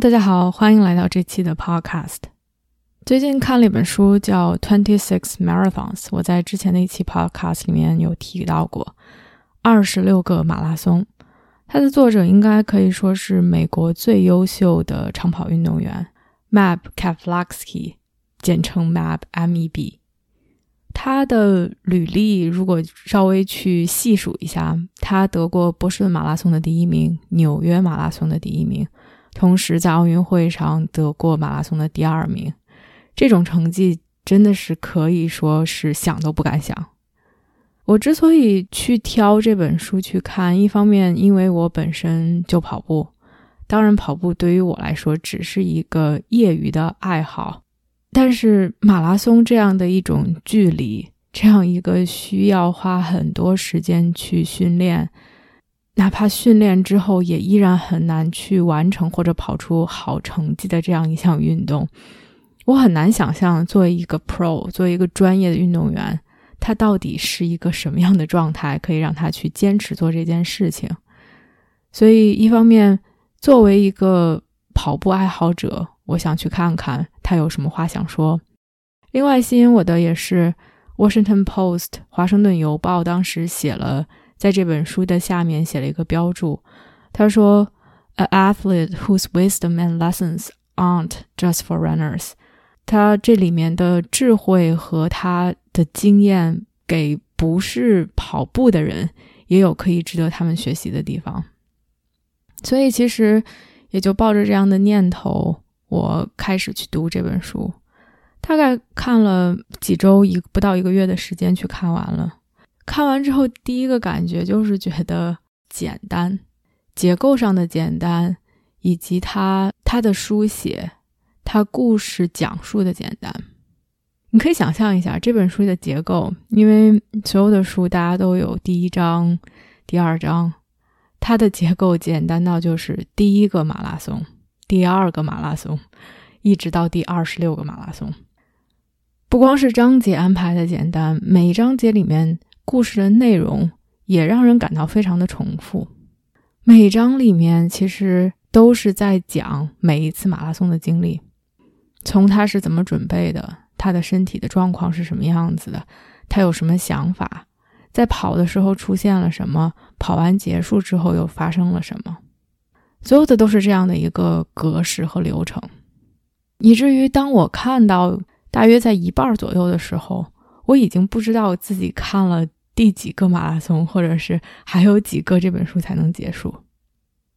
大家好，欢迎来到这期的 Podcast。最近看了一本书，叫《Twenty Six Marathons》。我在之前的一期 Podcast 里面有提到过二十六个马拉松。它的作者应该可以说是美国最优秀的长跑运动员 Mab Keflezighi，简称 Mab M.E.B。他的履历如果稍微去细数一下，他得过波士顿马拉松的第一名，纽约马拉松的第一名。同时，在奥运会上得过马拉松的第二名，这种成绩真的是可以说是想都不敢想。我之所以去挑这本书去看，一方面因为我本身就跑步，当然跑步对于我来说只是一个业余的爱好，但是马拉松这样的一种距离，这样一个需要花很多时间去训练。哪怕训练之后也依然很难去完成或者跑出好成绩的这样一项运动，我很难想象作为一个 pro，作为一个专业的运动员，他到底是一个什么样的状态，可以让他去坚持做这件事情。所以，一方面作为一个跑步爱好者，我想去看看他有什么话想说；另外，吸引我的也是《Washington Post》华盛顿邮报当时写了。在这本书的下面写了一个标注，他说：“A athlete whose wisdom and lessons aren't just for runners。”他这里面的智慧和他的经验，给不是跑步的人也有可以值得他们学习的地方。所以，其实也就抱着这样的念头，我开始去读这本书。大概看了几周，一不到一个月的时间去看完了。看完之后，第一个感觉就是觉得简单，结构上的简单，以及他他的书写，他故事讲述的简单。你可以想象一下这本书的结构，因为所有的书大家都有第一章、第二章，它的结构简单到就是第一个马拉松、第二个马拉松，一直到第二十六个马拉松。不光是章节安排的简单，每一章节里面。故事的内容也让人感到非常的重复，每章里面其实都是在讲每一次马拉松的经历，从他是怎么准备的，他的身体的状况是什么样子的，他有什么想法，在跑的时候出现了什么，跑完结束之后又发生了什么，所有的都是这样的一个格式和流程，以至于当我看到大约在一半左右的时候，我已经不知道自己看了。第几个马拉松，或者是还有几个这本书才能结束？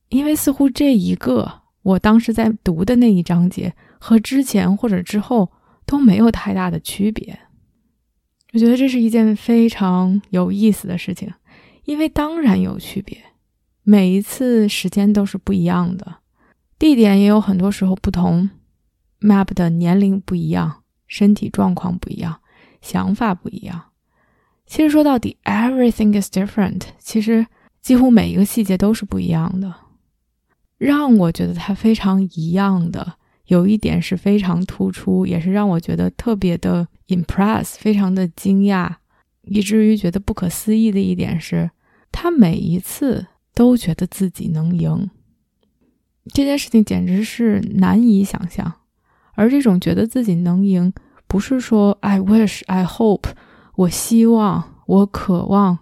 因为似乎这一个我当时在读的那一章节和之前或者之后都没有太大的区别。我觉得这是一件非常有意思的事情，因为当然有区别，每一次时间都是不一样的，地点也有很多时候不同，Map 的年龄不一样，身体状况不一样，想法不一样。其实说到底，everything is different。其实几乎每一个细节都是不一样的。让我觉得它非常一样的，有一点是非常突出，也是让我觉得特别的 impress，非常的惊讶，以至于觉得不可思议的一点是，他每一次都觉得自己能赢。这件事情简直是难以想象。而这种觉得自己能赢，不是说 I wish, I hope。我希望，我渴望，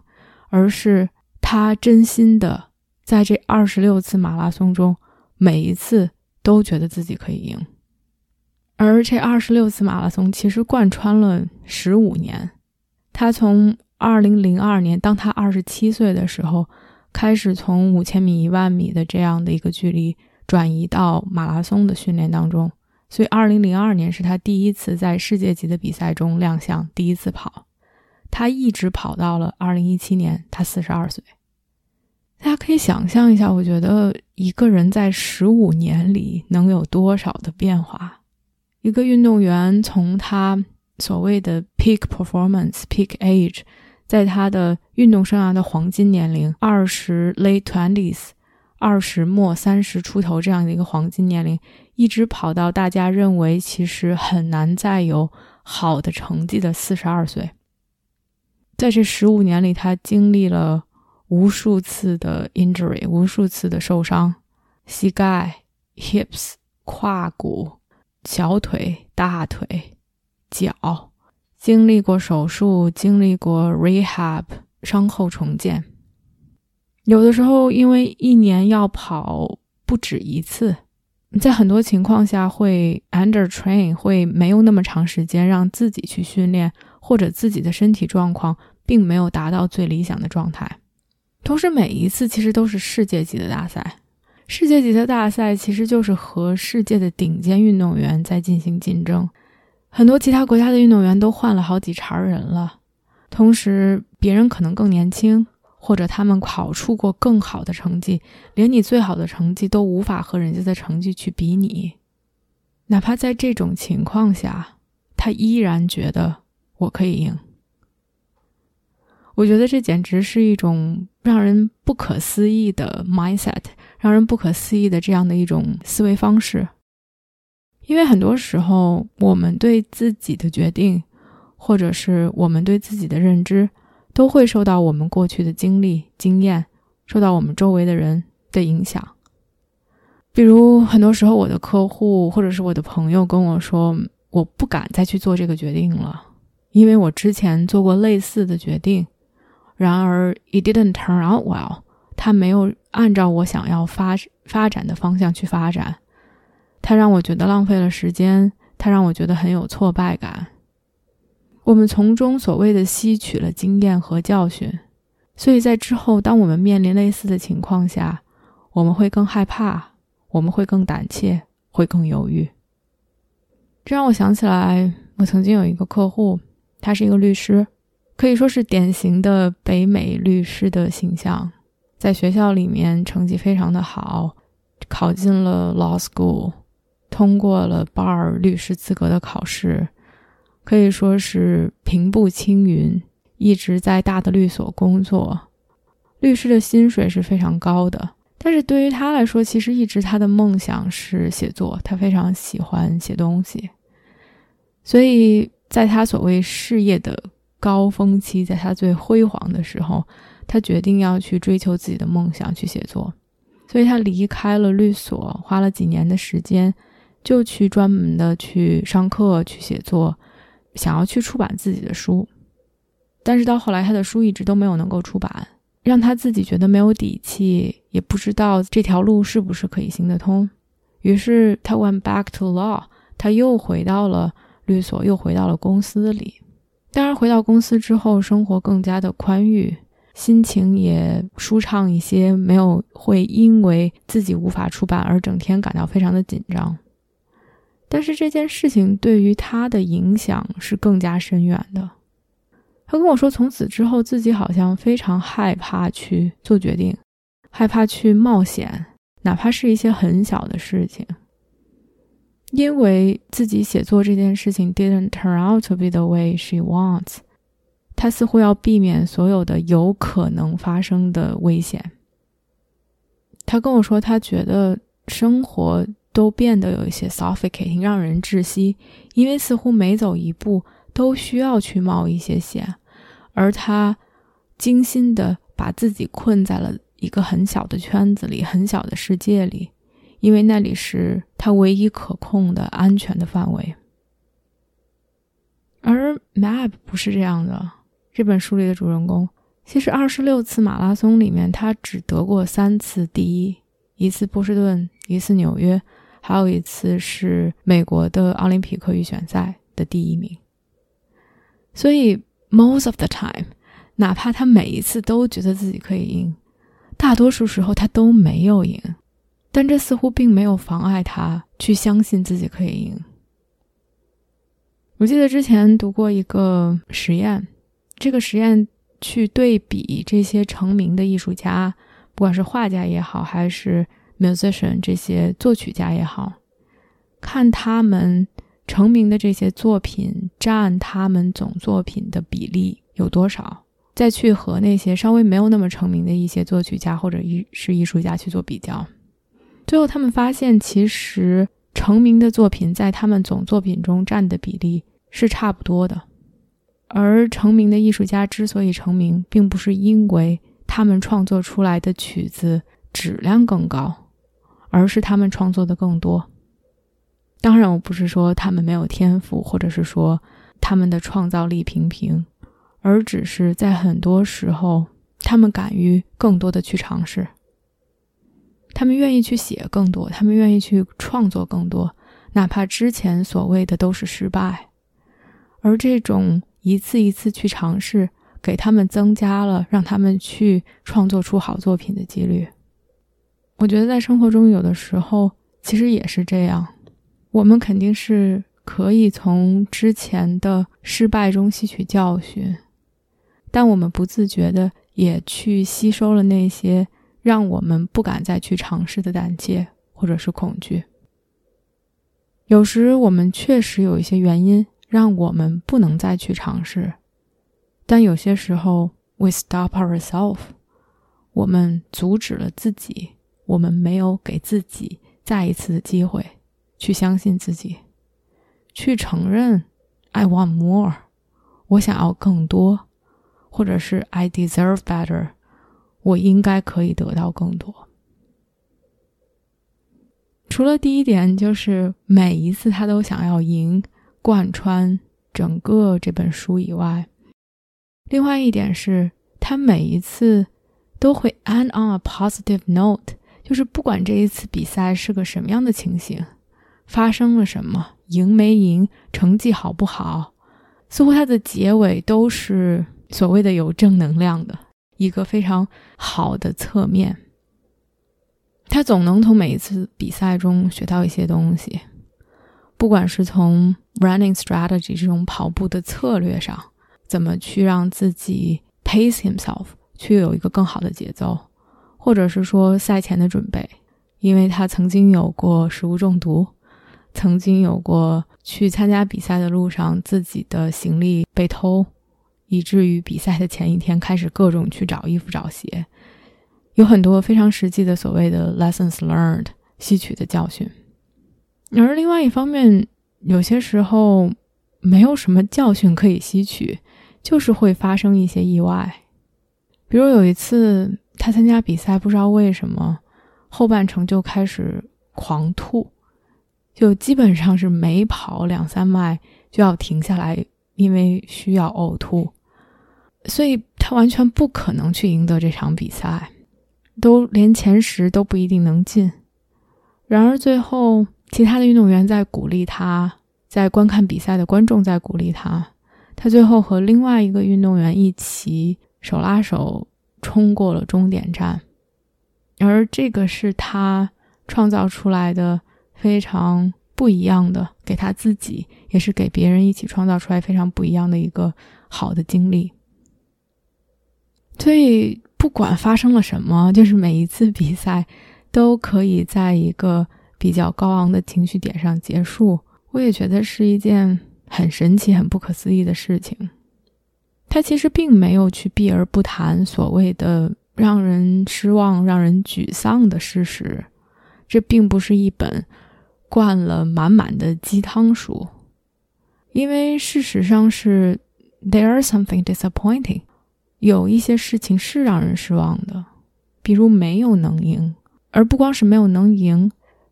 而是他真心的在这二十六次马拉松中，每一次都觉得自己可以赢。而这二十六次马拉松其实贯穿了十五年。他从二零零二年，当他二十七岁的时候，开始从五千米、一万米的这样的一个距离转移到马拉松的训练当中。所以，二零零二年是他第一次在世界级的比赛中亮相，第一次跑。他一直跑到了二零一七年，他四十二岁。大家可以想象一下，我觉得一个人在十五年里能有多少的变化？一个运动员从他所谓的 peak performance peak age，在他的运动生涯的黄金年龄二十 late twenties，二十末三十出头这样的一个黄金年龄，一直跑到大家认为其实很难再有好的成绩的四十二岁，在这十五年里，他经历了。无数次的 injury，无数次的受伤，膝盖、hips、胯骨、小腿、大腿、脚，经历过手术，经历过 rehab，伤后重建。有的时候，因为一年要跑不止一次，在很多情况下会 under train，会没有那么长时间让自己去训练，或者自己的身体状况并没有达到最理想的状态。同时，每一次其实都是世界级的大赛。世界级的大赛其实就是和世界的顶尖运动员在进行竞争。很多其他国家的运动员都换了好几茬人了，同时别人可能更年轻，或者他们考出过更好的成绩，连你最好的成绩都无法和人家的成绩去比拟。哪怕在这种情况下，他依然觉得我可以赢。我觉得这简直是一种让人不可思议的 mindset，让人不可思议的这样的一种思维方式。因为很多时候，我们对自己的决定，或者是我们对自己的认知，都会受到我们过去的经历、经验，受到我们周围的人的影响。比如，很多时候我的客户或者是我的朋友跟我说：“我不敢再去做这个决定了，因为我之前做过类似的决定。”然而，it didn't turn out well。他没有按照我想要发发展的方向去发展，他让我觉得浪费了时间，他让我觉得很有挫败感。我们从中所谓的吸取了经验和教训，所以在之后，当我们面临类似的情况下，我们会更害怕，我们会更胆怯，会更犹豫。这让我想起来，我曾经有一个客户，他是一个律师。可以说是典型的北美律师的形象，在学校里面成绩非常的好，考进了 law school，通过了 bar 律师资格的考试，可以说是平步青云，一直在大的律所工作，律师的薪水是非常高的。但是对于他来说，其实一直他的梦想是写作，他非常喜欢写东西，所以在他所谓事业的。高峰期，在他最辉煌的时候，他决定要去追求自己的梦想，去写作。所以他离开了律所，花了几年的时间，就去专门的去上课，去写作，想要去出版自己的书。但是到后来，他的书一直都没有能够出版，让他自己觉得没有底气，也不知道这条路是不是可以行得通。于是他 went back to law，他又回到了律所，又回到了公司里。当然，回到公司之后，生活更加的宽裕，心情也舒畅一些，没有会因为自己无法出版而整天感到非常的紧张。但是这件事情对于他的影响是更加深远的。他跟我说，从此之后，自己好像非常害怕去做决定，害怕去冒险，哪怕是一些很小的事情。因为自己写作这件事情 didn't turn out to be the way she wants，他似乎要避免所有的有可能发生的危险。他跟我说，他觉得生活都变得有一些 suffocating，让人窒息，因为似乎每走一步都需要去冒一些险，而他精心的把自己困在了一个很小的圈子里，很小的世界里。因为那里是他唯一可控的安全的范围，而 Map 不是这样的。这本书里的主人公，其实二十六次马拉松里面，他只得过三次第一：一次波士顿，一次纽约，还有一次是美国的奥林匹克预选赛的第一名。所以 most of the time，哪怕他每一次都觉得自己可以赢，大多数时候他都没有赢。但这似乎并没有妨碍他去相信自己可以赢。我记得之前读过一个实验，这个实验去对比这些成名的艺术家，不管是画家也好，还是 musician 这些作曲家也好，看他们成名的这些作品占他们总作品的比例有多少，再去和那些稍微没有那么成名的一些作曲家或者艺是艺术家去做比较，最后他们发现，其实成名的作品在他们总作品中占的比例是差不多的。而成名的艺术家之所以成名，并不是因为他们创作出来的曲子质量更高，而是他们创作的更多。当然，我不是说他们没有天赋，或者是说他们的创造力平平，而只是在很多时候，他们敢于更多的去尝试，他们愿意去写更多，他们愿意去创作更多，哪怕之前所谓的都是失败，而这种。一次一次去尝试，给他们增加了让他们去创作出好作品的几率。我觉得在生活中，有的时候其实也是这样。我们肯定是可以从之前的失败中吸取教训，但我们不自觉的也去吸收了那些让我们不敢再去尝试的胆怯或者是恐惧。有时我们确实有一些原因。让我们不能再去尝试，但有些时候，we stop ourselves，我们阻止了自己，我们没有给自己再一次的机会去相信自己，去承认 I want more，我想要更多，或者是 I deserve better，我应该可以得到更多。除了第一点，就是每一次他都想要赢。贯穿整个这本书以外，另外一点是，他每一次都会 end on a positive note，就是不管这一次比赛是个什么样的情形，发生了什么，赢没赢，成绩好不好，似乎他的结尾都是所谓的有正能量的一个非常好的侧面。他总能从每一次比赛中学到一些东西。不管是从 running strategy 这种跑步的策略上，怎么去让自己 pace himself 去有一个更好的节奏，或者是说赛前的准备，因为他曾经有过食物中毒，曾经有过去参加比赛的路上自己的行李被偷，以至于比赛的前一天开始各种去找衣服找鞋，有很多非常实际的所谓的 lessons learned 吸取的教训。而另外一方面，有些时候没有什么教训可以吸取，就是会发生一些意外。比如有一次他参加比赛，不知道为什么后半程就开始狂吐，就基本上是每跑两三迈就要停下来，因为需要呕吐，所以他完全不可能去赢得这场比赛，都连前十都不一定能进。然而最后。其他的运动员在鼓励他，在观看比赛的观众在鼓励他，他最后和另外一个运动员一起手拉手冲过了终点站，而这个是他创造出来的非常不一样的，给他自己也是给别人一起创造出来非常不一样的一个好的经历。所以不管发生了什么，就是每一次比赛都可以在一个。比较高昂的情绪点上结束，我也觉得是一件很神奇、很不可思议的事情。他其实并没有去避而不谈所谓的让人失望、让人沮丧的事实。这并不是一本灌了满满的鸡汤书，因为事实上是 there are something disappointing，有一些事情是让人失望的，比如没有能赢，而不光是没有能赢。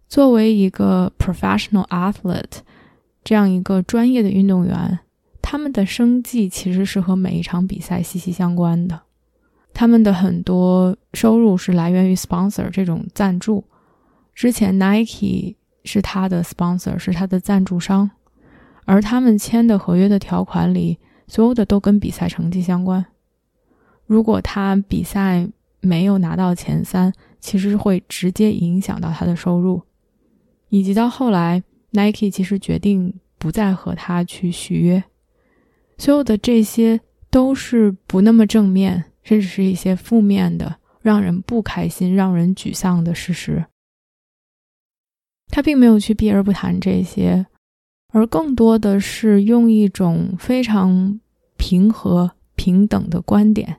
作为一个 professional athlete，这样一个专业的运动员，他们的生计其实是和每一场比赛息息相关的。他们的很多收入是来源于 sponsor 这种赞助。之前 Nike 是他的 sponsor，是他的赞助商，而他们签的合约的条款里，所有的都跟比赛成绩相关。如果他比赛没有拿到前三，其实会直接影响到他的收入。以及到后来，Nike 其实决定不再和他去续约，所有的这些都是不那么正面，甚至是一些负面的，让人不开心、让人沮丧的事实。他并没有去避而不谈这些，而更多的是用一种非常平和、平等的观点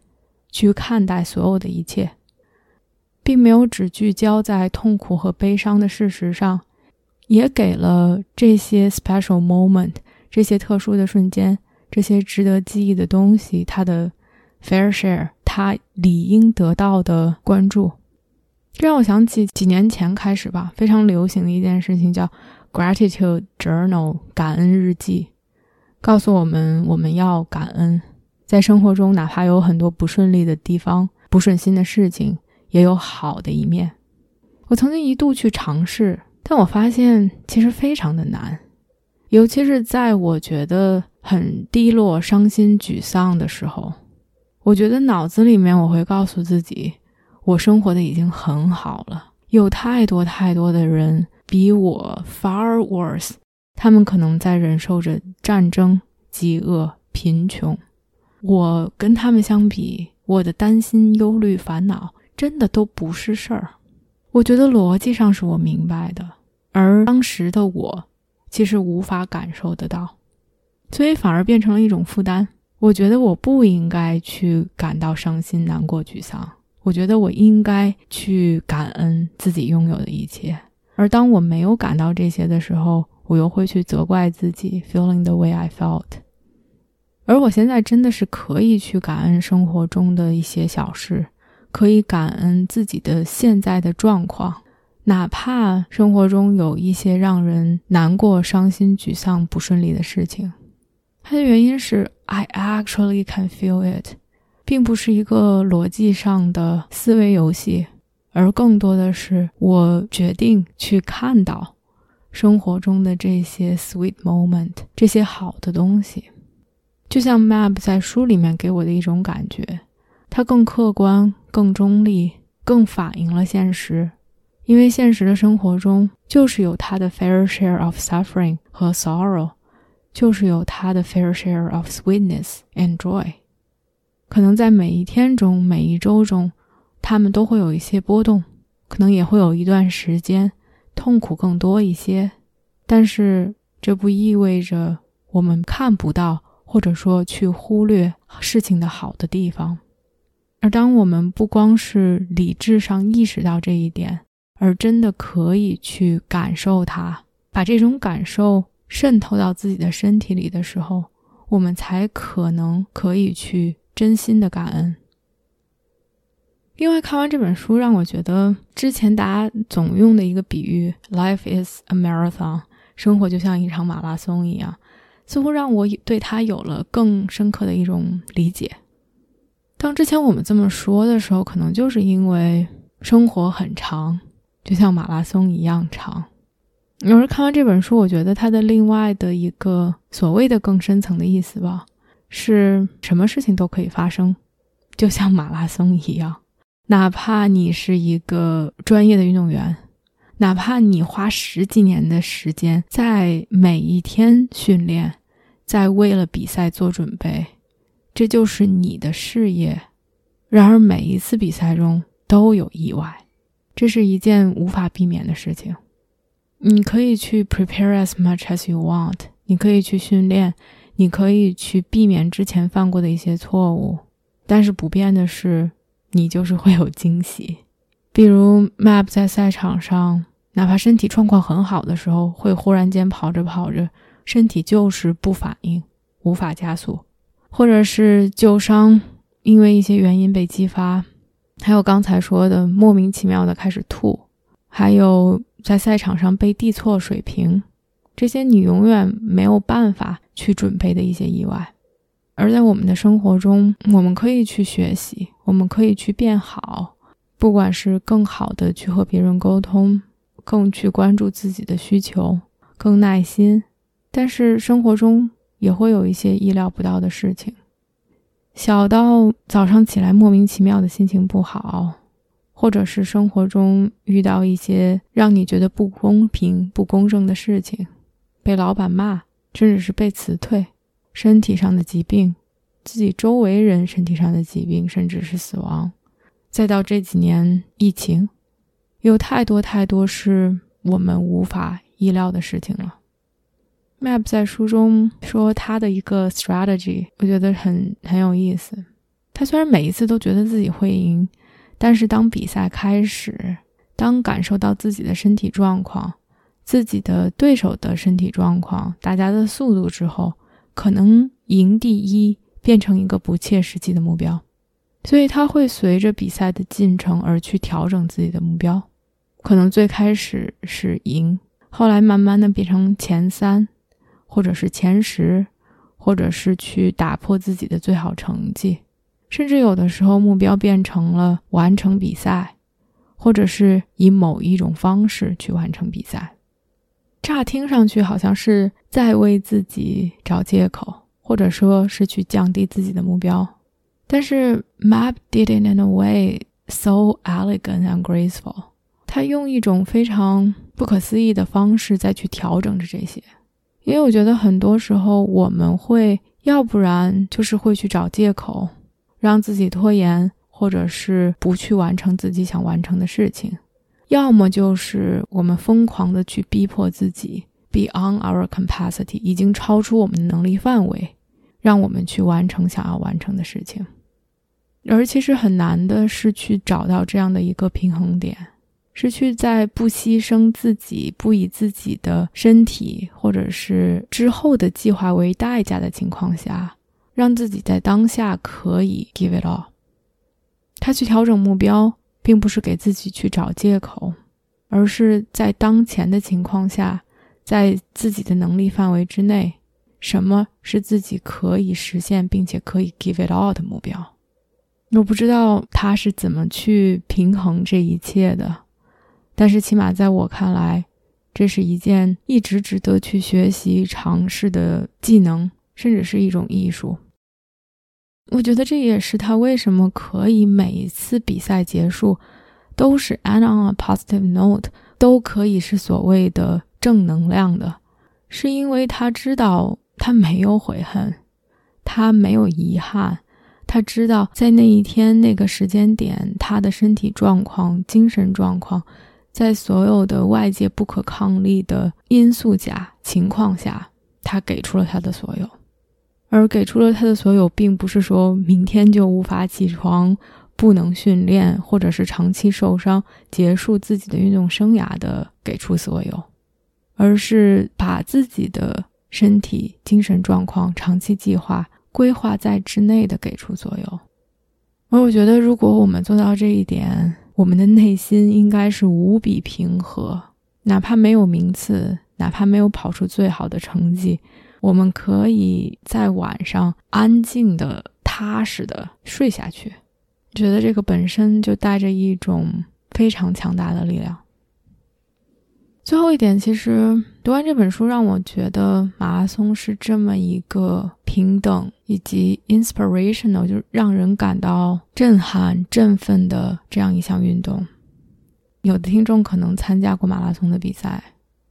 去看待所有的一切，并没有只聚焦在痛苦和悲伤的事实上，也给了这些 special moment、这些特殊的瞬间、这些值得记忆的东西它的 fair share，它理应得到的关注。这让我想起几年前开始吧，非常流行的一件事情叫 Gratitude Journal 感恩日记，告诉我们我们要感恩，在生活中哪怕有很多不顺利的地方、不顺心的事情，也有好的一面。我曾经一度去尝试，但我发现其实非常的难，尤其是在我觉得很低落、伤心、沮丧的时候，我觉得脑子里面我会告诉自己。我生活的已经很好了，有太多太多的人比我 far worse，他们可能在忍受着战争、饥饿、贫穷。我跟他们相比，我的担心、忧虑、烦恼真的都不是事儿。我觉得逻辑上是我明白的，而当时的我其实无法感受得到，所以反而变成了一种负担。我觉得我不应该去感到伤心、难过、沮丧。我觉得我应该去感恩自己拥有的一切，而当我没有感到这些的时候，我又会去责怪自己，feeling the way I felt。而我现在真的是可以去感恩生活中的一些小事，可以感恩自己的现在的状况，哪怕生活中有一些让人难过、伤心、沮丧、不顺利的事情。它的原因是，I actually can feel it。并不是一个逻辑上的思维游戏，而更多的是我决定去看到生活中的这些 sweet moment，这些好的东西。就像 Map 在书里面给我的一种感觉，它更客观、更中立、更反映了现实。因为现实的生活中就是有它的 fair share of suffering 和 sorrow，就是有它的 fair share of sweetness and joy。可能在每一天中、每一周中，他们都会有一些波动，可能也会有一段时间痛苦更多一些。但是这不意味着我们看不到，或者说去忽略事情的好的地方。而当我们不光是理智上意识到这一点，而真的可以去感受它，把这种感受渗透到自己的身体里的时候，我们才可能可以去。真心的感恩。另外，看完这本书，让我觉得之前大家总用的一个比喻 “life is a marathon”，生活就像一场马拉松一样，似乎让我对它有了更深刻的一种理解。当之前我们这么说的时候，可能就是因为生活很长，就像马拉松一样长。而看完这本书，我觉得它的另外的一个所谓的更深层的意思吧。是什么事情都可以发生，就像马拉松一样。哪怕你是一个专业的运动员，哪怕你花十几年的时间在每一天训练，在为了比赛做准备，这就是你的事业。然而，每一次比赛中都有意外，这是一件无法避免的事情。你可以去 prepare as much as you want，你可以去训练。你可以去避免之前犯过的一些错误，但是不变的是，你就是会有惊喜。比如，Map 在赛场上，哪怕身体状况很好的时候，会忽然间跑着跑着，身体就是不反应，无法加速，或者是旧伤，因为一些原因被激发，还有刚才说的莫名其妙的开始吐，还有在赛场上被递错水平。这些你永远没有办法去准备的一些意外，而在我们的生活中，我们可以去学习，我们可以去变好，不管是更好的去和别人沟通，更去关注自己的需求，更耐心。但是生活中也会有一些意料不到的事情，小到早上起来莫名其妙的心情不好，或者是生活中遇到一些让你觉得不公平、不公正的事情。被老板骂，甚至是被辞退，身体上的疾病，自己周围人身体上的疾病，甚至是死亡，再到这几年疫情，有太多太多是我们无法意料的事情了。Map 在书中说他的一个 strategy，我觉得很很有意思。他虽然每一次都觉得自己会赢，但是当比赛开始，当感受到自己的身体状况、自己的对手的身体状况、大家的速度之后，可能赢第一变成一个不切实际的目标，所以他会随着比赛的进程而去调整自己的目标。可能最开始是赢，后来慢慢的变成前三，或者是前十，或者是去打破自己的最好成绩。甚至有的时候，目标变成了完成比赛，或者是以某一种方式去完成比赛。乍听上去好像是在为自己找借口，或者说是去降低自己的目标。但是 Map did it in a way so elegant and graceful。他用一种非常不可思议的方式再去调整着这些。因为我觉得很多时候我们会，要不然就是会去找借口。让自己拖延，或者是不去完成自己想完成的事情，要么就是我们疯狂的去逼迫自己，beyond our capacity，已经超出我们的能力范围，让我们去完成想要完成的事情。而其实很难的是去找到这样的一个平衡点，是去在不牺牲自己、不以自己的身体或者是之后的计划为代价的情况下。让自己在当下可以 give it all。他去调整目标，并不是给自己去找借口，而是在当前的情况下，在自己的能力范围之内，什么是自己可以实现并且可以 give it all 的目标？我不知道他是怎么去平衡这一切的，但是起码在我看来，这是一件一直值得去学习、尝试的技能，甚至是一种艺术。我觉得这也是他为什么可以每一次比赛结束都是 end on a positive note，都可以是所谓的正能量的，是因为他知道他没有悔恨，他没有遗憾，他知道在那一天那个时间点，他的身体状况、精神状况，在所有的外界不可抗力的因素下情况下，他给出了他的所有。而给出了他的所有，并不是说明天就无法起床、不能训练，或者是长期受伤、结束自己的运动生涯的给出所有，而是把自己的身体、精神状况、长期计划规划在之内的给出所有。而我觉得，如果我们做到这一点，我们的内心应该是无比平和，哪怕没有名次，哪怕没有跑出最好的成绩。我们可以在晚上安静的、踏实的睡下去，觉得这个本身就带着一种非常强大的力量。最后一点，其实读完这本书，让我觉得马拉松是这么一个平等以及 inspirational，就让人感到震撼、振奋的这样一项运动。有的听众可能参加过马拉松的比赛。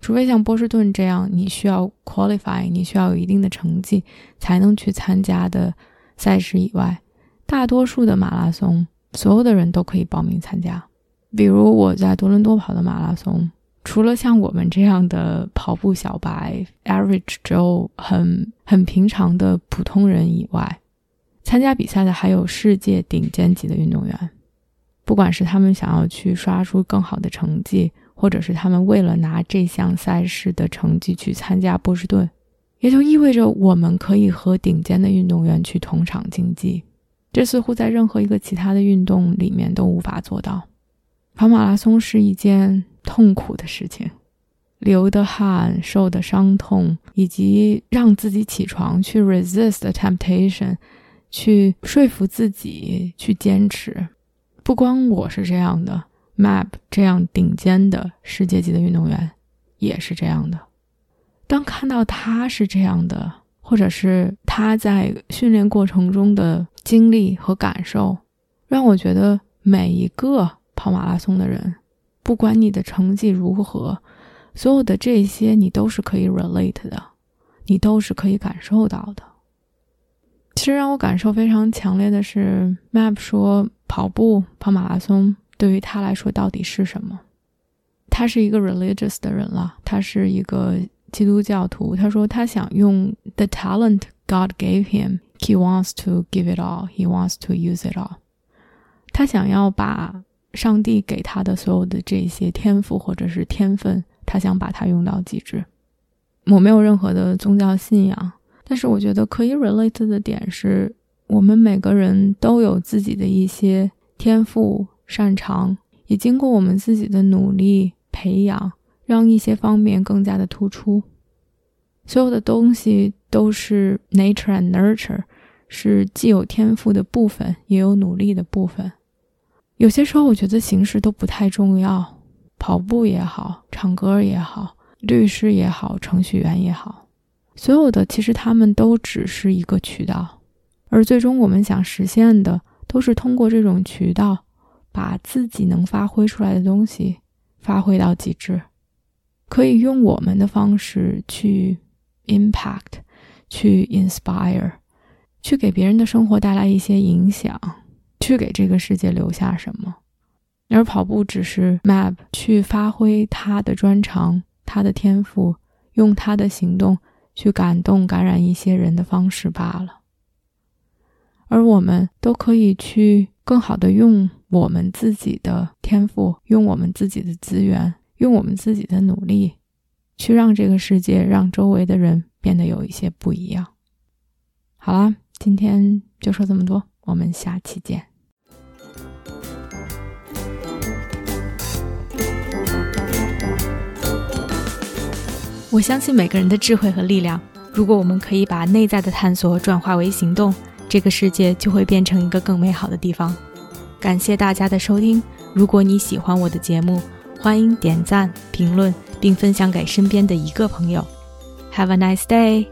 除非像波士顿这样，你需要 qualify，你需要有一定的成绩才能去参加的赛事以外，大多数的马拉松，所有的人都可以报名参加。比如我在多伦多跑的马拉松，除了像我们这样的跑步小白，average Joe，很很平常的普通人以外，参加比赛的还有世界顶尖级的运动员，不管是他们想要去刷出更好的成绩。或者是他们为了拿这项赛事的成绩去参加波士顿，也就意味着我们可以和顶尖的运动员去同场竞技，这似乎在任何一个其他的运动里面都无法做到。跑马拉松是一件痛苦的事情，流的汗、受的伤痛，以及让自己起床去 resist temptation，去说服自己去坚持。不光我是这样的。Map 这样顶尖的世界级的运动员也是这样的。当看到他是这样的，或者是他在训练过程中的经历和感受，让我觉得每一个跑马拉松的人，不管你的成绩如何，所有的这些你都是可以 relate 的，你都是可以感受到的。其实让我感受非常强烈的是，Map 说。跑步、跑马拉松对于他来说到底是什么？他是一个 religious 的人了，他是一个基督教徒。他说他想用 the talent God gave him, he wants to give it all, he wants to use it all。他想要把上帝给他的所有的这些天赋或者是天分，他想把它用到极致。我没有任何的宗教信仰，但是我觉得可以 relate 的点是，我们每个人都有自己的一些天赋擅长，也经过我们自己的努力培养，让一些方面更加的突出。所有的东西都是 nature and nurture，是既有天赋的部分，也有努力的部分。有些时候，我觉得形式都不太重要，跑步也好，唱歌也好。律师也好，程序员也好，所有的其实他们都只是一个渠道，而最终我们想实现的，都是通过这种渠道，把自己能发挥出来的东西发挥到极致，可以用我们的方式去 impact，去 inspire，去给别人的生活带来一些影响，去给这个世界留下什么，而跑步只是 map 去发挥他的专长。他的天赋，用他的行动去感动、感染一些人的方式罢了。而我们都可以去更好的用我们自己的天赋，用我们自己的资源，用我们自己的努力，去让这个世界、让周围的人变得有一些不一样。好啦，今天就说这么多，我们下期见。我相信每个人的智慧和力量。如果我们可以把内在的探索转化为行动，这个世界就会变成一个更美好的地方。感谢大家的收听。如果你喜欢我的节目，欢迎点赞、评论，并分享给身边的一个朋友。Have a nice day.